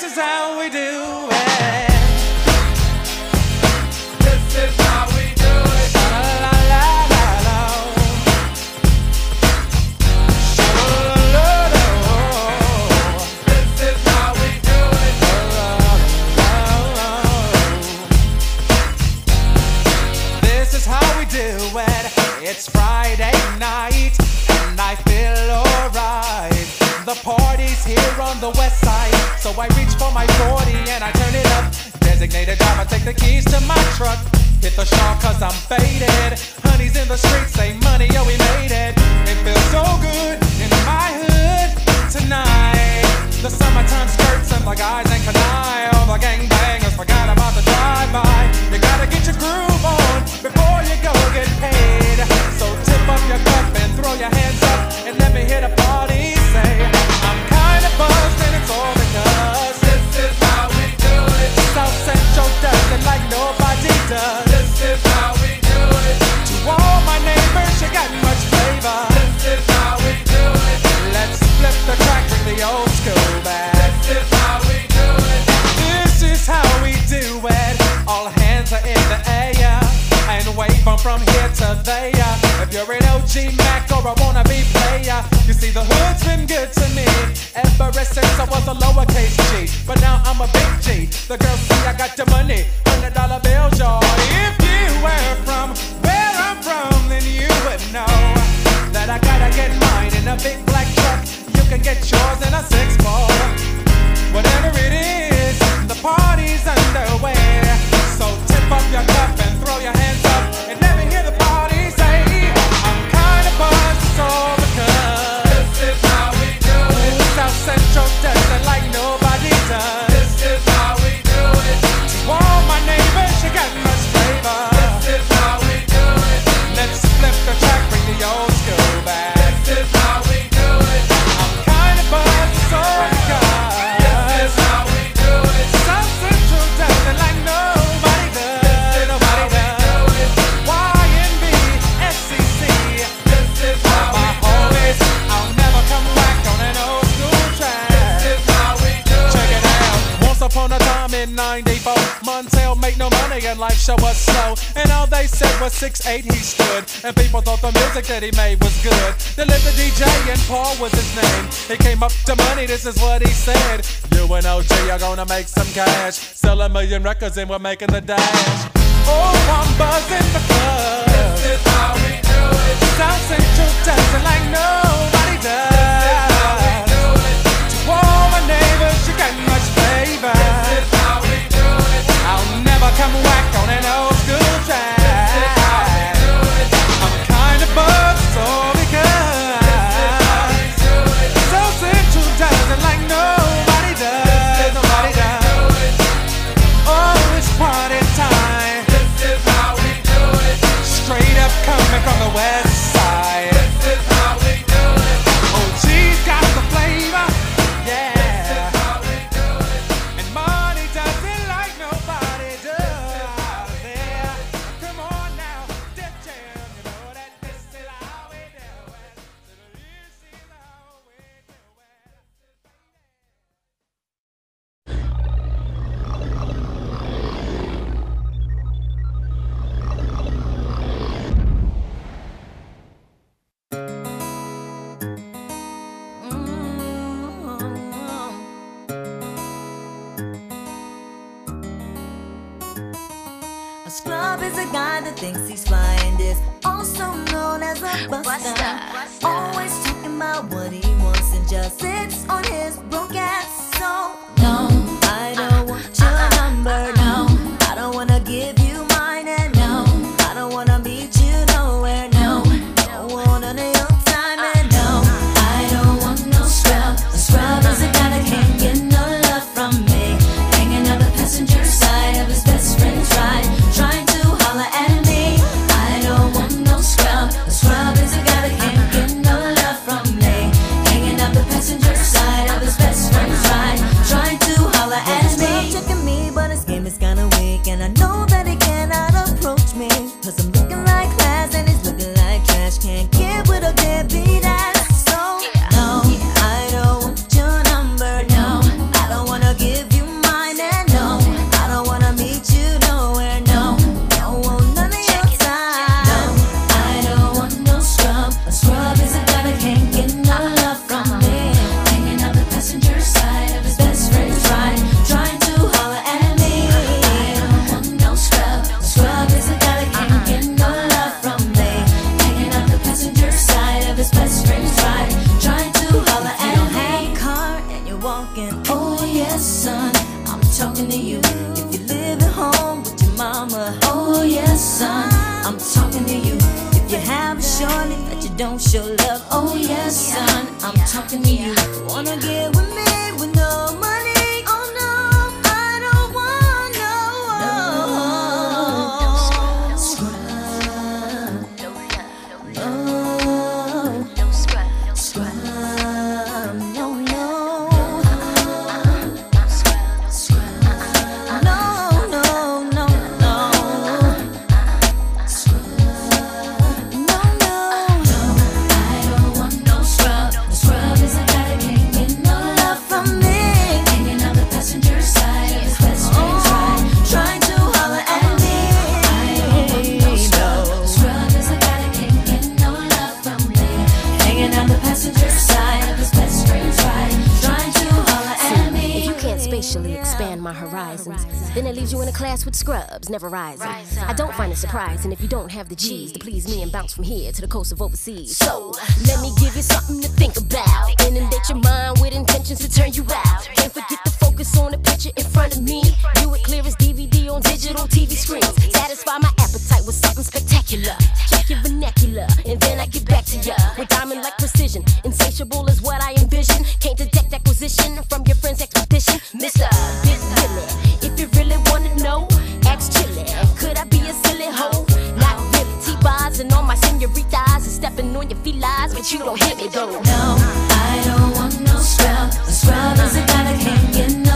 This is how we do it. This is how we do it. La la la la la. Sha-la-la-la-la. This is how we do it. This is how we do it. It's Friday night, and I feel alright. The party's here on the west For my 40 and I turn it up. Designated driver, take the keys to my truck. Hit the shawl cause I'm faded. Honey's in the streets, say money, yo, we made it. It feels so good in my hood tonight. The summertime skirts and the guys ain't canine. All the gangbangers forgot about the drive-by. You gotta get your groove on before you go get paid. So tip up your cup and throw your hands up and let me hear the party say, I'm kinda buzzed and it's all because South Central does it like nobody does. This is how we do it. To all my neighbors, you got much flavor. This is how we do it. Let's flip the track, bring the old school back. This is how we do it. This is how we do it. All hands are in the air and wave from here to there. If you're an OG Mac or a wannabe player, you see the hood's been good to me ever since I was a lowercase G. But now I'm a big G. The girls see I got the money, hundred dollar bills, y'all. If you were from where I'm from, then you would know that I gotta get mine in a big black truck. You can get yours in a six four. Whatever it is, the party's underway. So tip up your cup and 94, Montell make no money and life show was slow. And all they said was 6'8 he stood. And people thought the music that he made was good. The DJ and Paul was his name. He came up to money, this is what he said. You and OG are gonna make some cash. Sell a million records and we're making the dash. Oh, I'm buzzing because This is how we do it. South Central it like nobody does. I'll never come whack that thinks he's fly and is also known as a buster. Always talking about what he wants and just sits on his broke ass. So no, I don't want your uh-uh. number. No, I'm talking to you. If you live at home with your mama, oh yes, son, I'm talking to you. If you have a shorty that you don't show love, oh yes, son, I'm talking to you. Wanna get with me with no money? class with scrubs, never rising. Rise up, I don't find it surprising up. if you don't have the G's to please me and bounce from here to the coast of overseas. So, let me give you something to think about. Inundate your mind with intentions to turn you out. Can't forget to focus on the picture in front of me. View it clear as DVD on digital TV screens. Satisfy my appetite with something spectacular. Check your vernacular, and then I get back to ya. With diamond like precision, insatiable is what I envision. Can't detect acquisition from your friend's expedition. Mr. If you really what's chilly. Could I be a silly hoe? Not with T-bars and all my senoritas and stepping on your feet felines, but you don't hit me though. No, I don't want no scrub. A scrub is a guy that can't get no.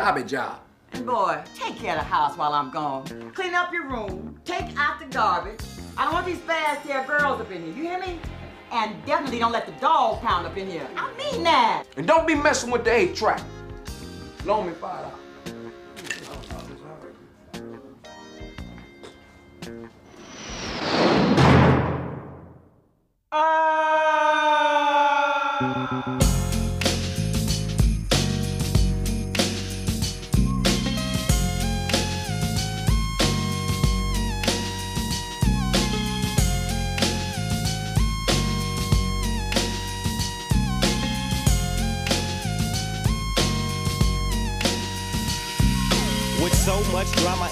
Jobby job. And boy, take care of the house while I'm gone. Clean up your room, take out the garbage. I don't want these fast hair girls up in here, you hear me? And definitely don't let the dog pound up in here. I mean that. And don't be messing with the eight track. Loan me five dollars. With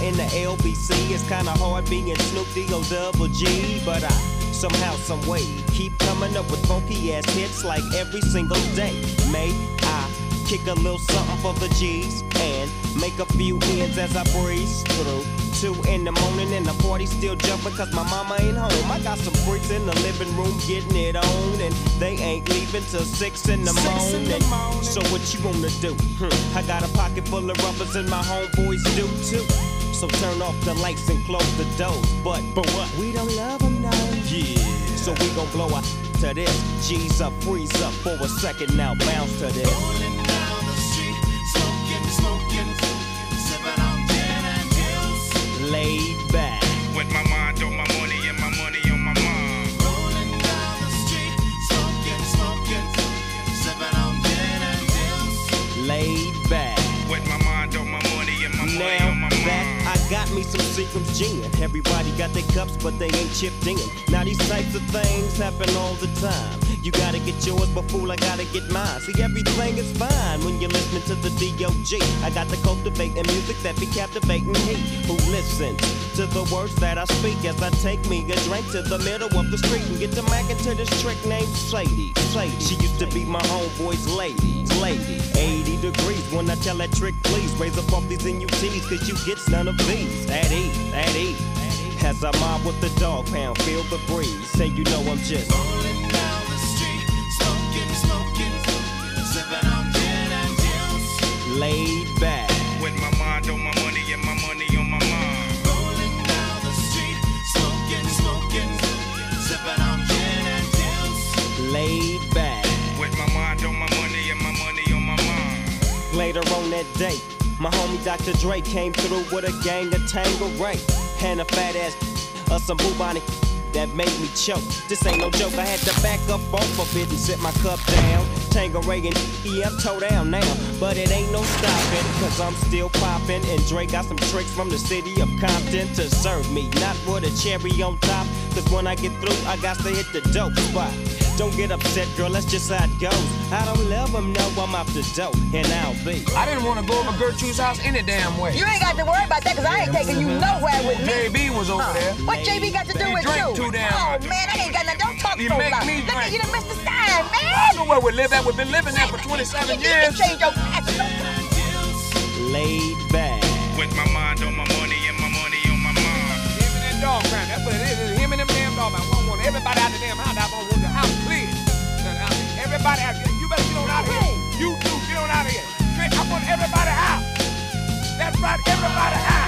in the LBC, it's kinda hard being Snoop D-O double G. But I somehow, some way, keep coming up with funky ass hits like every single day. May I kick a little something for the G's and make a few ends as I breeze through. Two in the morning and the party still jumping cause my mama ain't home. I got some freaks in the living room getting it on and they ain't leaving till six in the, morning. So what you wanna do? Hmm, I got a pocket full of rubbers and my homeboys do too. So turn off the lights and close the doors. But, but what? We don't love them now. Yeah. So we gon' blow out to this. G's up, freeze up for a second now. Bounce to this. Me some Seagram's gin. Everybody got their cups, but they ain't chipped in. Now these types of things happen all the time. You gotta get yours, but fool, I gotta get mine. See, everything is fine when you're listening to the D.O.G. I got to cultivate the music that be captivating he who listens to the words that I speak as I take me a drink to the middle of the street and get to macking into this trick named Sadie. Sadie. She used to be my homeboy's lady. Lady. 80 degrees when I tell that trick, please raise up off these NUTs, cause you get none of these. At ease, at ease. As I mob with the dog pound, feel the breeze. Say you know I'm just laid back. With my mind on my money and my money on my mind. Rolling down the street, smoking, smoking, sipping on gin and juice. laid back. With my mind on my money and my money on my mind. Later on that day, my homie Dr. Dre came through with a gang of Tanqueray and a fat ass of some bubonic that made me choke. This ain't no joke, I had to back up off of it and sit my cup down. Tanqueray and yeah, I'm toe down now, but it ain't no stopping, cause I'm still popping. And Dre got some tricks from the city of Compton to serve me, not with a cherry on top, cause when I get through, I got to hit the dope spot. Don't get upset, girl, that's just how it goes. I don't love them, no, I'm out the dope, and I'll be. I didn't want to go over Gertrude's house any damn way. You ain't got to worry about that because I ain't taking you nowhere with me. JB was over there. What JB got to do He with drank you? too damn oh man, I ain't got nothing. Don't talk You so make loud. me Look at you done missed the sign, I know where we live at. We've been living there for 27 You can years. change your accent. laid back. With my mind on my money and my money on my mind. Him and that dog crime. That's what it is. It's him and them damn dog. I want, want everybody out the damn house. Everybody out here. You better get on out of here. You too. Get on out of here. I want everybody out. That's right. Everybody out.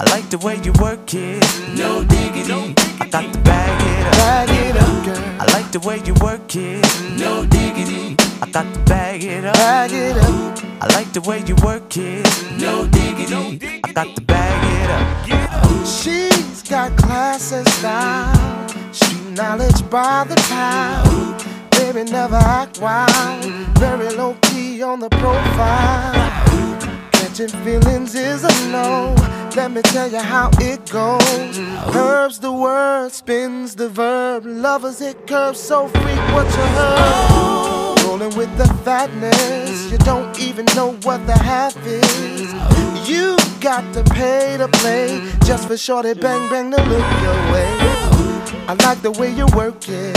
I like the way you work it. No diggity. I got to bag it up. Bag it up, girl. I like the way you work it. No diggity. I got to bag it up. Bag it up. I like the way you work it. No diggity. I got to bag it up. She's got class and style, street knowledge by the pound. Baby, never act wild, very low key on the profile. Catching feelings is a no. Let me tell you how it goes. Herbs the word, spins the verb. Lovers it curves so freak what you heard. Rolling with the fatness, you don't even know what the half is. You got to pay to play just for shorty bang bang to look your way. I like the way you work it,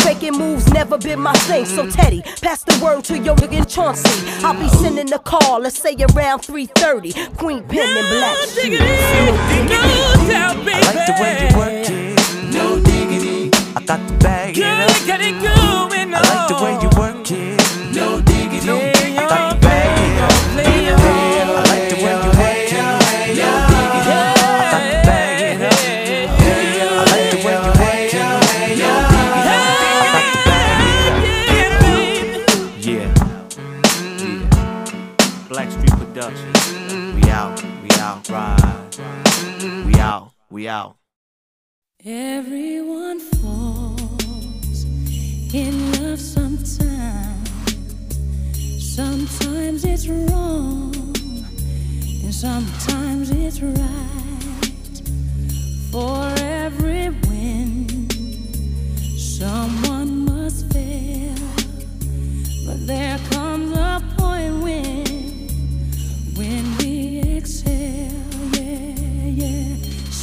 Faking moves never been my thing. So Teddy, pass the word to your nigga Chauncey. I'll be sending a call, let's say around 3:30. Queen Pen and Black Street. I like the way you work it. No diggity. I got to bag it up. Out. Everyone falls in love sometimes. Sometimes it's wrong, and sometimes it's right. For every win, someone must fail. But there comes a point when, when we exhale. Yeah, yeah.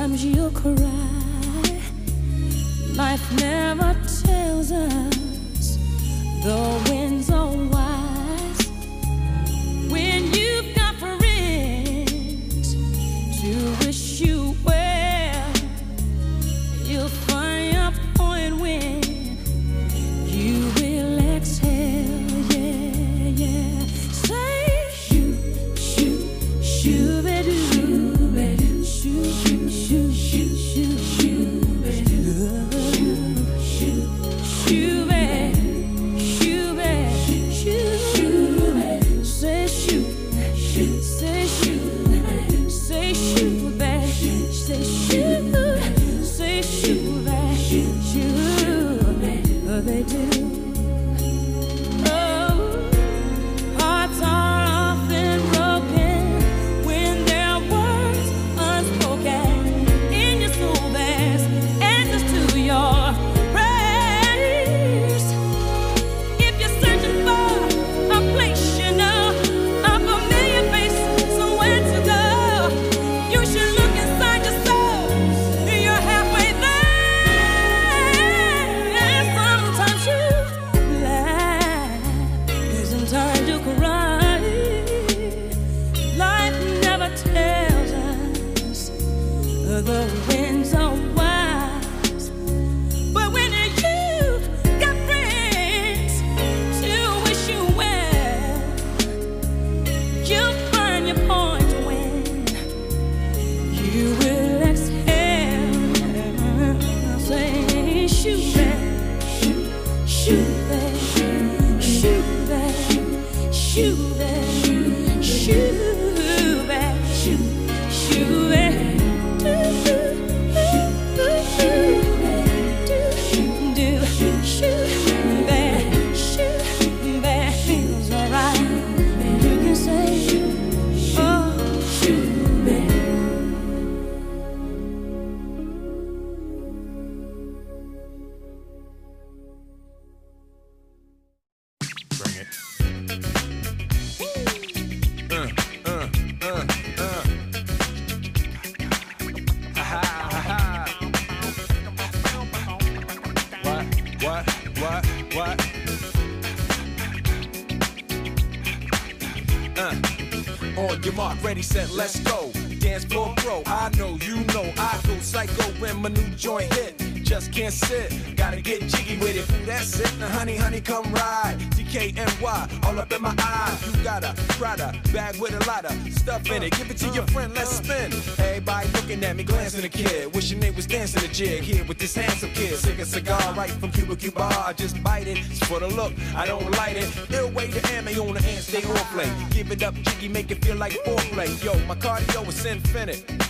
Sometimes you'll cry. Life never tells us the winds are I know, you know, I go psycho when my new joint hit. Just can't sit, gotta get jiggy with it. Ooh, that's it, now honey, honey, come ride. DKNY, all up in my eyes. You got a Prada bag with a lot of stuff in it. Give it to your friend, let's spin. Everybody looking at me, glancing a kid. Wishing they was dancing a jig here with this handsome kid. Sick a cigar right from Cuba Cuba. I just bite it. It's for the look, I don't light it. Ill way to ammo on the hand, stay on play. Give it up, jiggy, make it feel like foreplay. Yo, my cardio is infinite.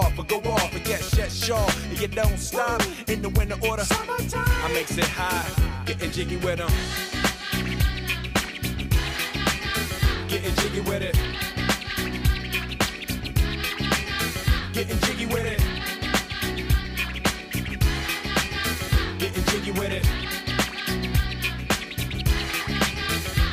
but go off and get shut shaw. And you don't stop in the winter order. I makes it high, getting jiggy with them. Getting jiggy with it. Getting jiggy with it. Getting jiggy with it.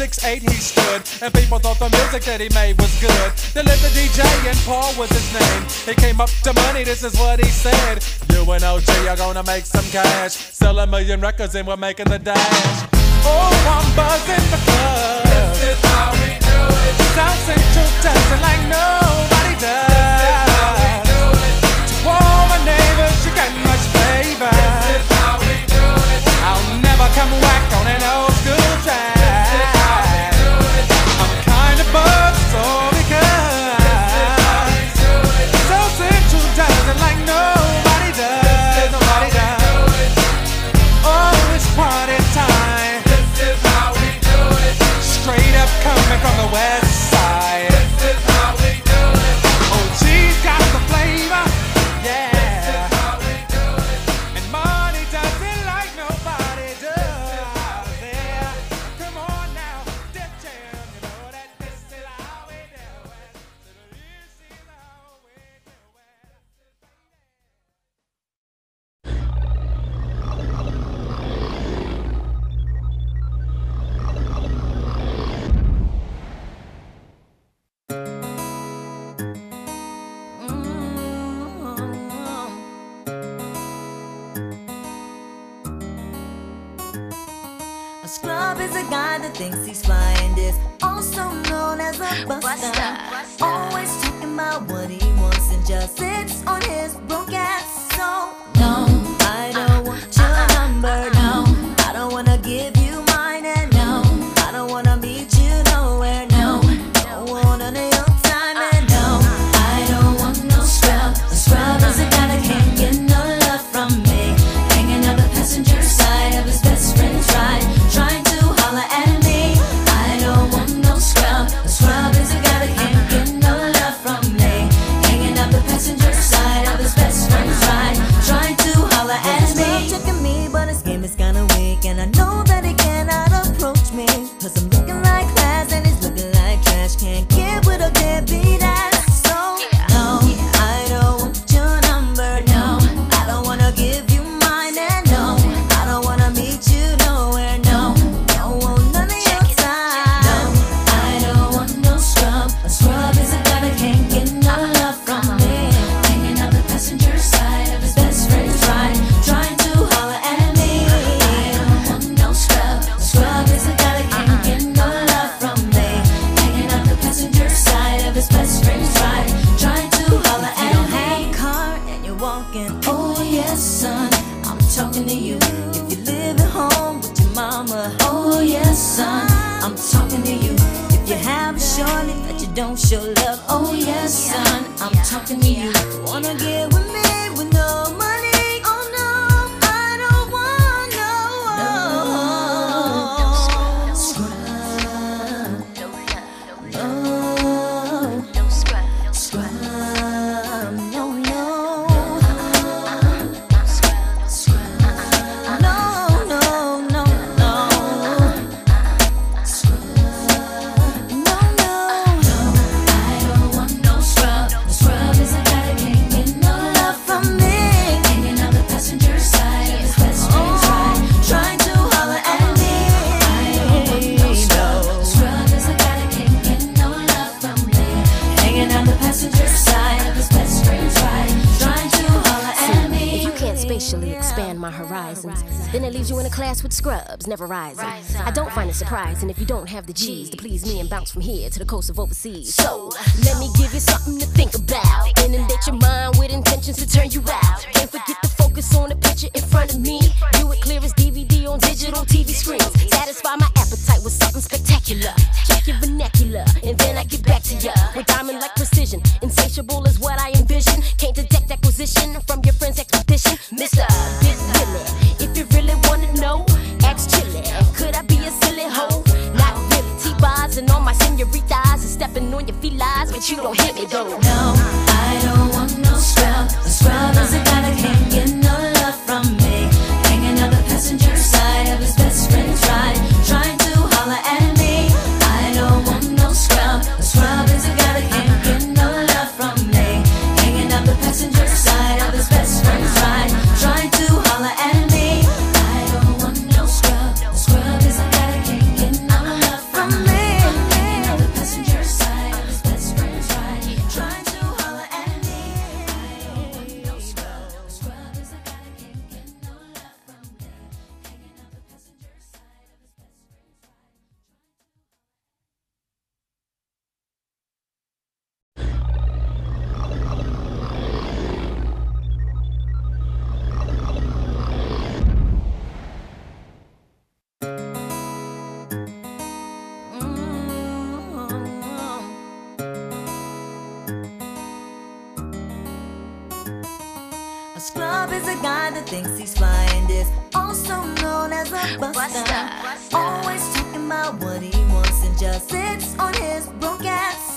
six eight he stood, and people thought the music that he made was good. The DJ and Paul was his name. He came up to money, this is what he said. You and OG are gonna make some cash. Sell a million records and we're making the dash. Oh, I'm buzzing club. this is how we do it. South Central dancing like nobody does. This is how we do it. To all my neighbors, you got my baby. This is how we do it. I'll never come away. coming from the west. thinks he's flying is also known as a buster. Buster. Buster. Always talking about what he wants and just sits on his from here to the coast of Oklahoma. guy that thinks he's flying is also known as a buster. Always talking about what he wants and just sits on his broke ass.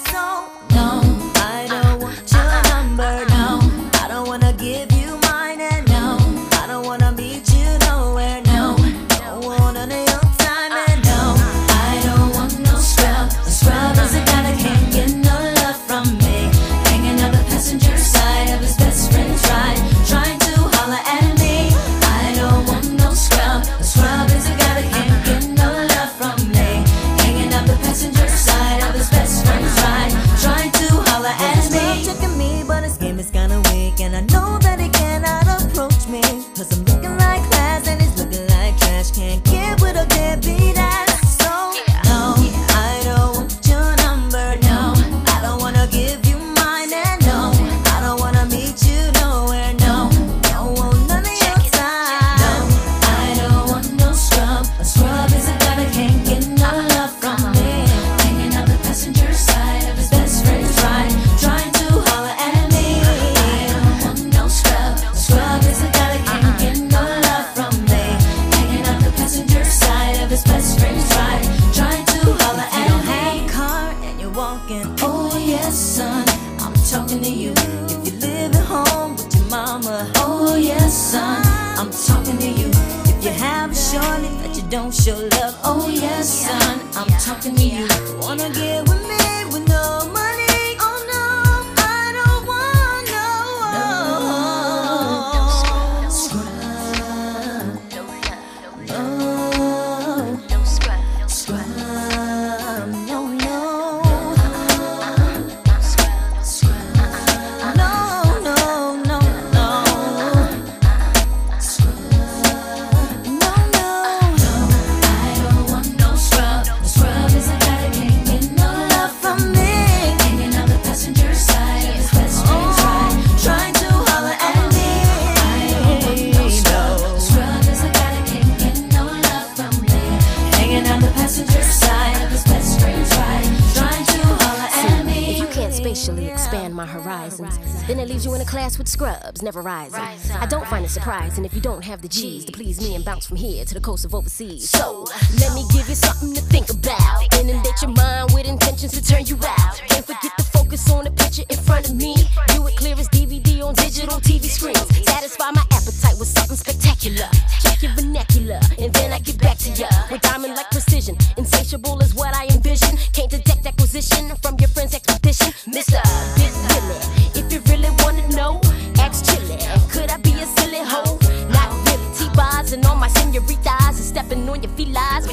leaves you in a class with scrubs, never rising. Rise up, I don't find it surprising up. if you don't have the G's to please me and bounce from here to the coast of overseas. So, let me give you something to think about. Inundate your mind with intentions to turn you out. Can't forget to focus on the picture in front of me. Do it clear as DVD on digital TV screens. Satisfy my appetite with something spectacular. Check your vernacular, and then I get back to ya. With diamond like precision, insatiable is what I envision. Can't detect acquisition from your friends'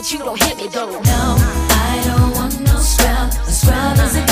but you don't hit me though. No, I don't want no scrub. A scrub is a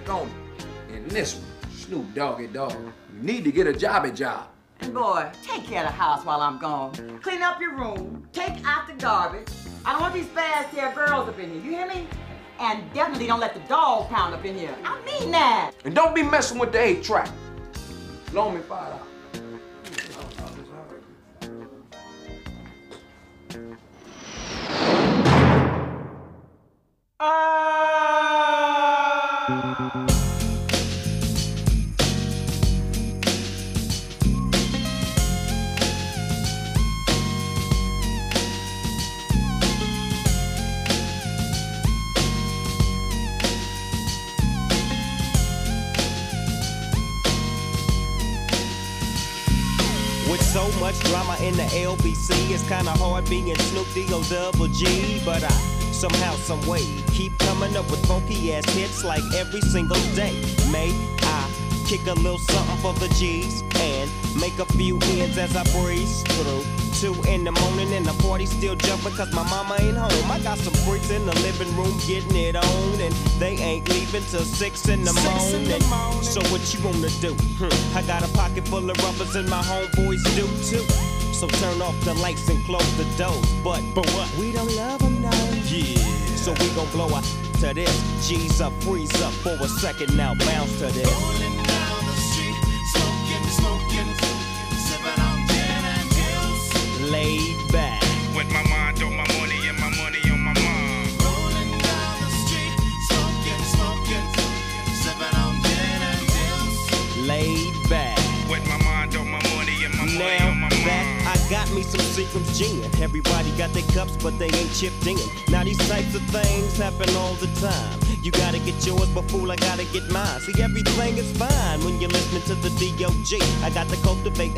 kept the plastic on it. And this one, Snoop Doggy Dogg. You need to get a jobby job. And boy, take care of the house while I'm gone. Clean up your room, take out the garbage. I don't want these fast hair girls up in here, you hear me? And definitely don't let the Dogg Pound up in here. I mean that. And don't be messing with the eight track. Loan me five dollars. With in the LBC, it's kinda hard being Snoop D-O double G. But I somehow, some way, keep coming up with funky ass hits like every single day. May I kick a little something for the G's and make a few ends as I breeze through. Two in the morning and the party still jumping cause my mama ain't home. I got some freaks in the living room getting it on and they ain't leaving till six in the, Six in morning. the morning. So what you wanna do? Hmm. I got a pocket full of rubbers and my homeboys do too. So turn off the lights and close the doors. But but what? We don't love them now. Yeah. So we gon' blow up to this. G's up, freeze up for a second now. Bounce to this. Me some Seagram's gin. Everybody got their cups, but they ain't chipped in. Now these types of things happen all the time. You gotta get yours, but fool, I gotta get mine. See, everything is fine when you're listening to the D.O.G. I got the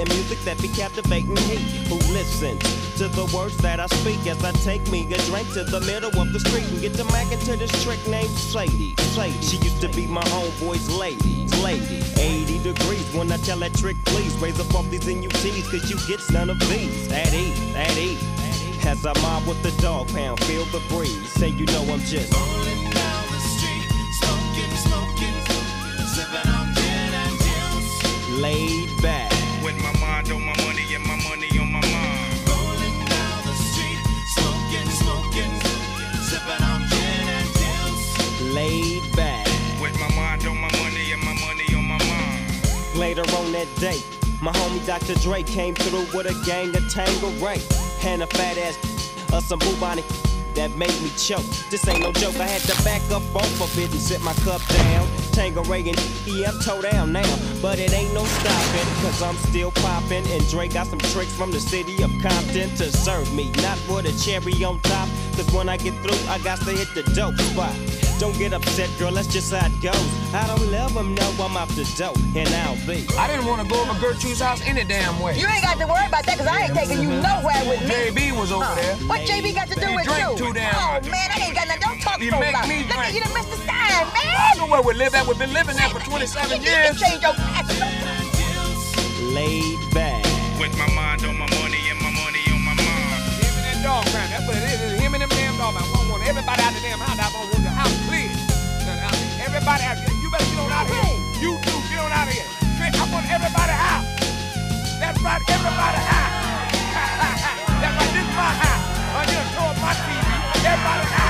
music that be captivating he who listens to the words that I speak as I take me a drink to the middle of the street and get to macking into this trick named Sadie. Sadie. She used to be my homeboy's lady. Lady. 80 degrees when I tell that trick, please raise up off these NUTs, cause you get none of these. At ease, at ease. As I mob with the Dogg Pound, feel the breeze. Say you know I'm just Rolling down the street, smoking, smoking, sipping on gin and juice. laid back. With my mind on my Later on that day, my homie Dr. Dre came through with a gang of Tanqueray and a fat ass of some bubonic that made me choke. This ain't no joke, I had to back up off of it and sit my cup down. Tanqueray and yeah, I'm toe down now, but it ain't no stopping, cause I'm still popping. And Dre got some tricks from the city of Compton to serve me, not with a cherry on top, cause when I get through, I got to hit the dope spot. Don't get upset, girl, that's just how it goes. I don't love them, no, I'm out the dope, and I'll be. I didn't want to go over Gertrude's house any damn way. You ain't got to worry about that because I ain't taking you nowhere with me. JB was over Huh. there. What JB got to do He with drank you? too damn oh man, I ain't got nothing. Don't talk You so make loud. me Look at you done missed the sign, man. I know where we live at. We've been living there for 27 You years. can change your accent. laid back. With my mind on my money and my money on my mind. Him and that dog crap. That's what it is. It's him and them damn dog. I want, want everybody out the damn house. Everybody out here. You better get on out of here. You too. Get on out of here. Trick, I want everybody out. That's right. Everybody out. That's right. This is my house. I'm tour my TV. Everybody out.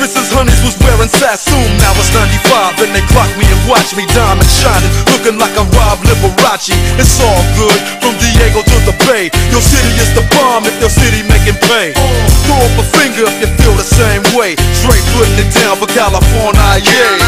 Mrs. Honey's was wearing Sassoon. Now it's 95 and they clock me and watch me diamond shining, looking like I robbed Liberace. It's all good from Diego to the Bay. Your city is the bomb if your city making pay. Throw up a finger if you feel the same way. Straight putting it down for California, yeah.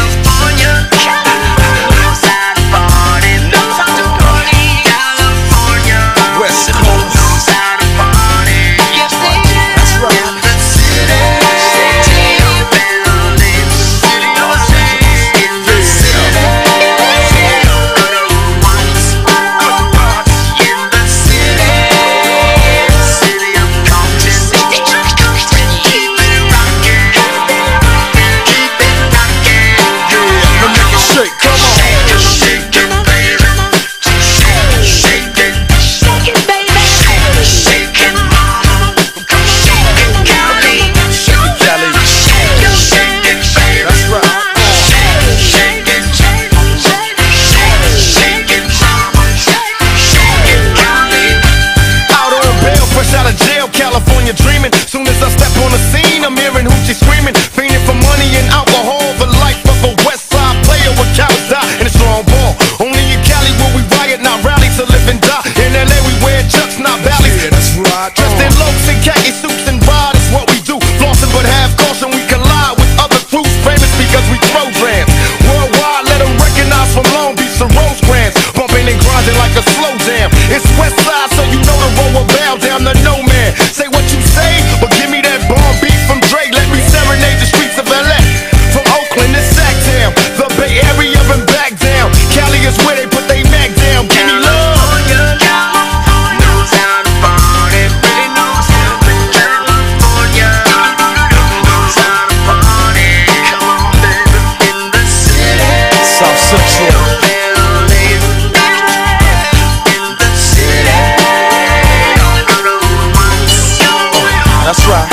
That's right.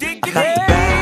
I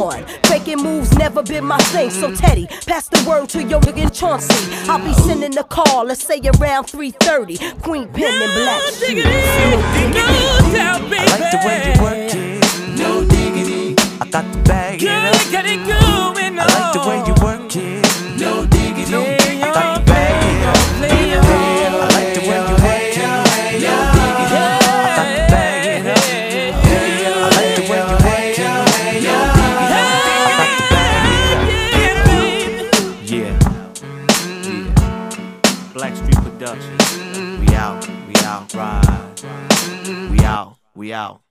Faking moves never been my thing. So Teddy, pass the word to your nigga Chauncey. I'll be sending a call, let's say around 3:30. Queen Pen and Black Street. I like the way you work it. No diggity. I got to bag it up. Productions.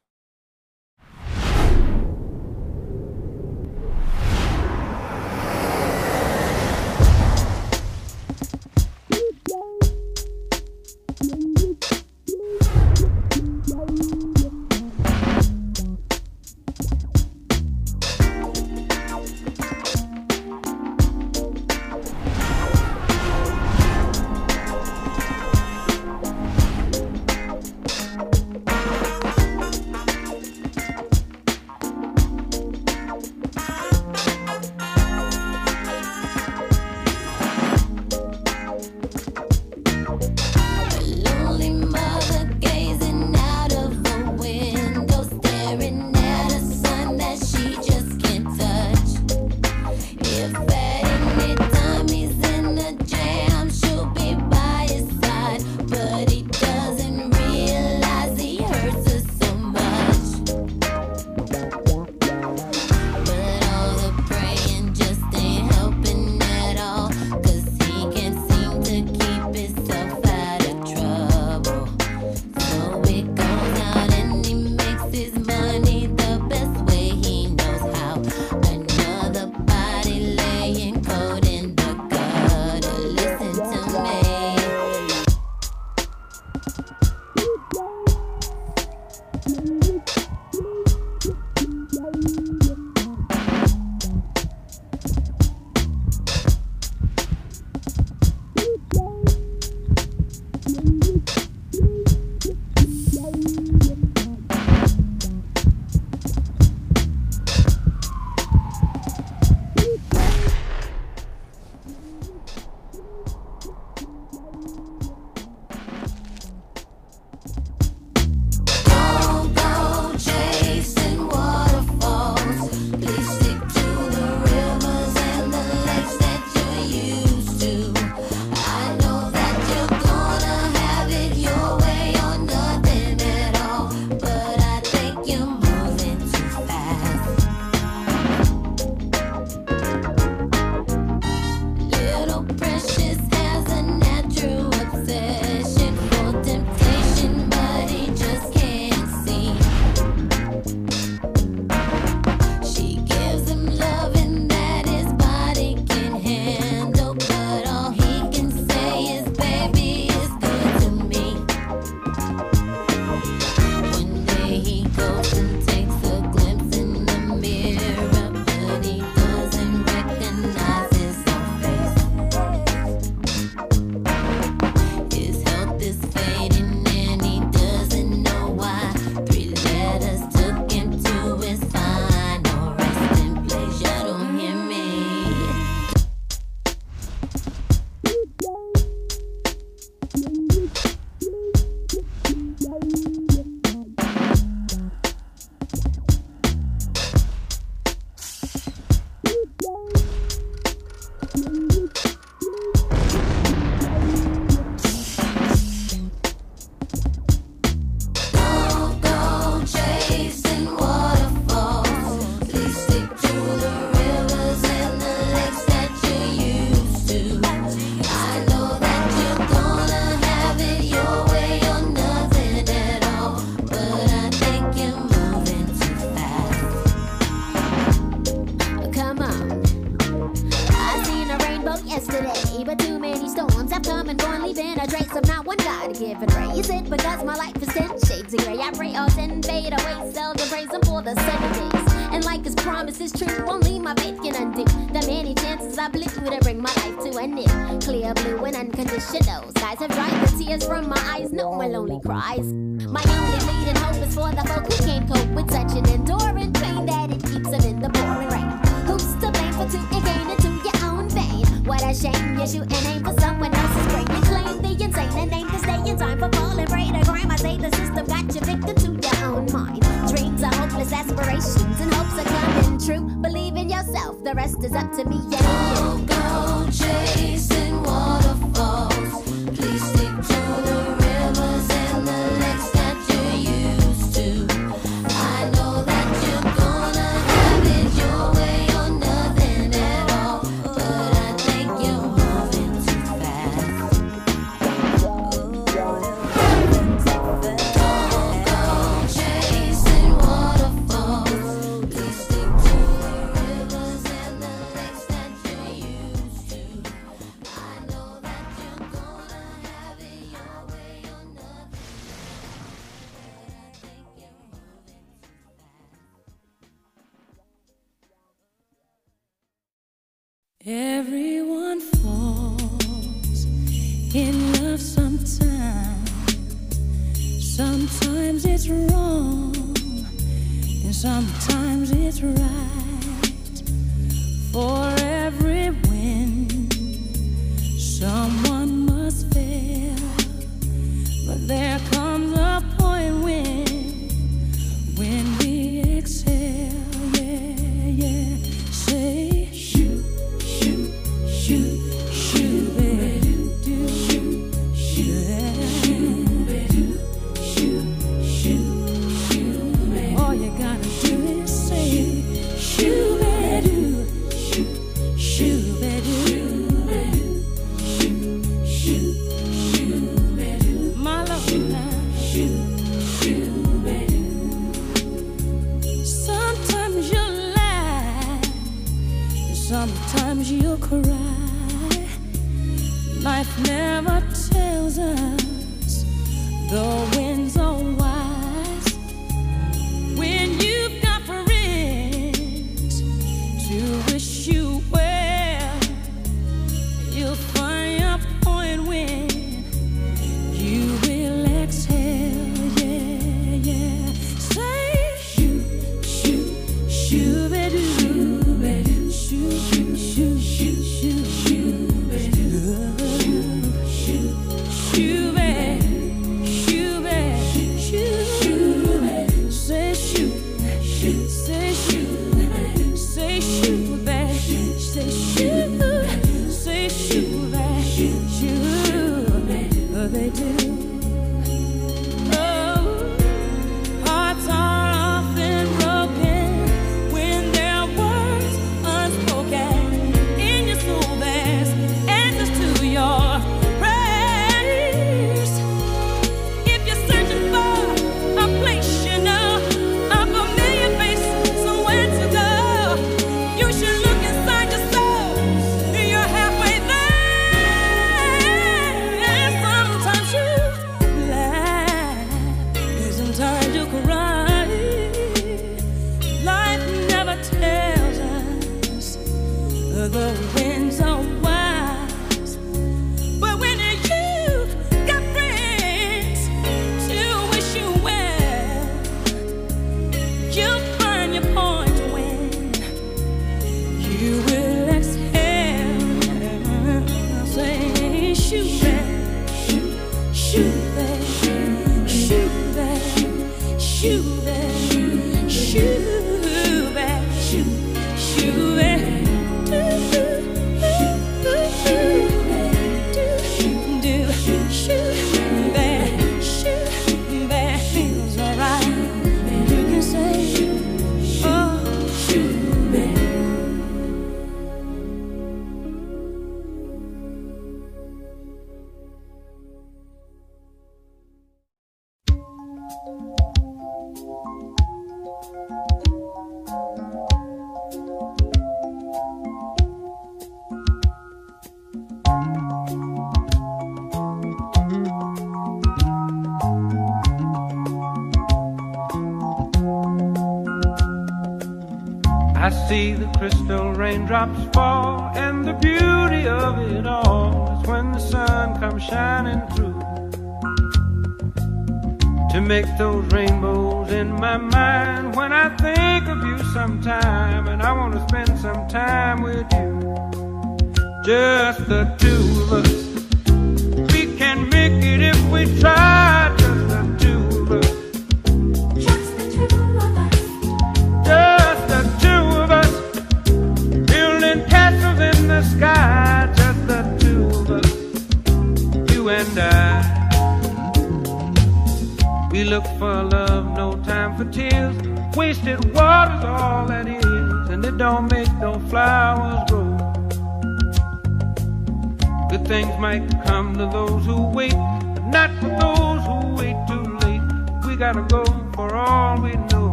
Raindrops fall,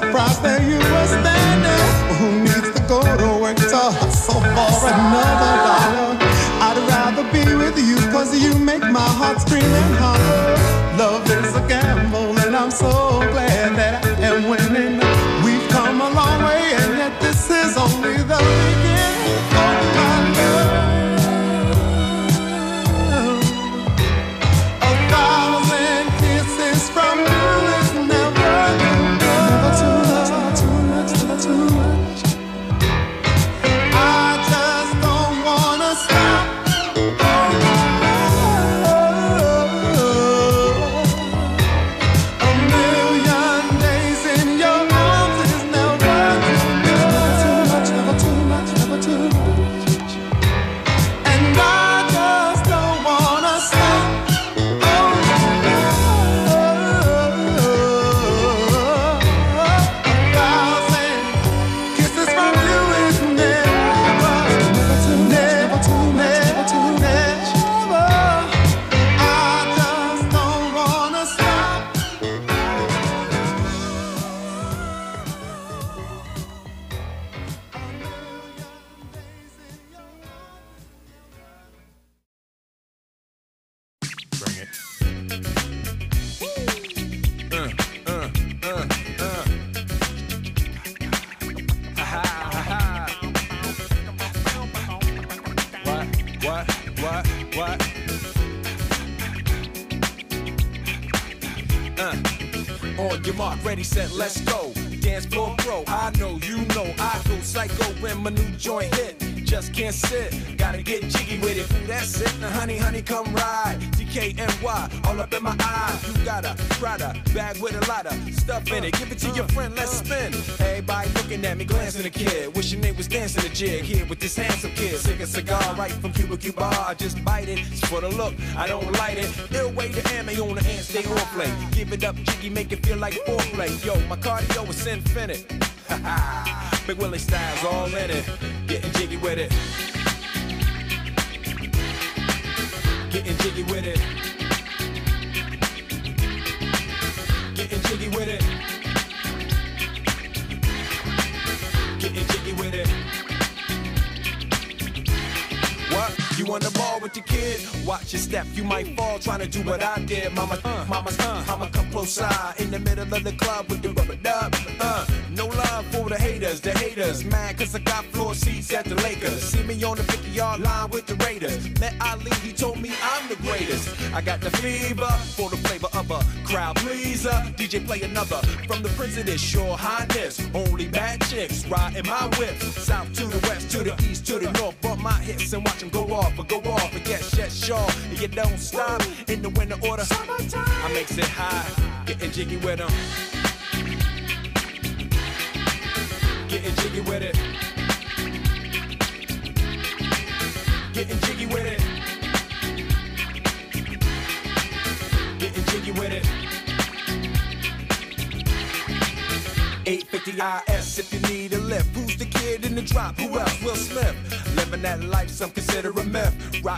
my surprise, there you I just bite it, it's for the look, I don't light it. Ill way to ammo on the hand, stay on play. Give it up, jiggy, make it feel like foreplay. Yo, my cardio is infinite. Did. Mama, uh, mama, uh, mama, come close side in the middle of the club with the rubber dub. Uh, no love for the haters, the haters. Mad cause I got floor seats at the Lakers. See me on the 50 yard line with the Raiders. Met Ali, he told me I'm the greatest. I got the fever for the flavor of a crowd pleaser. DJ play another from the this, your highness. Only bad chicks riding my whip. South to the west, to the east, to the north. Bump my hips and watch them go off, or go you don't stop in the winter order. I makes it high, getting jiggy with them. Getting jiggy with it. Getting jiggy with it. Getting jiggy with it. 850 IS if you need a lift. Who's the kid in the drop? Who else? Will Smith. Living that life, some consider a myth. Rock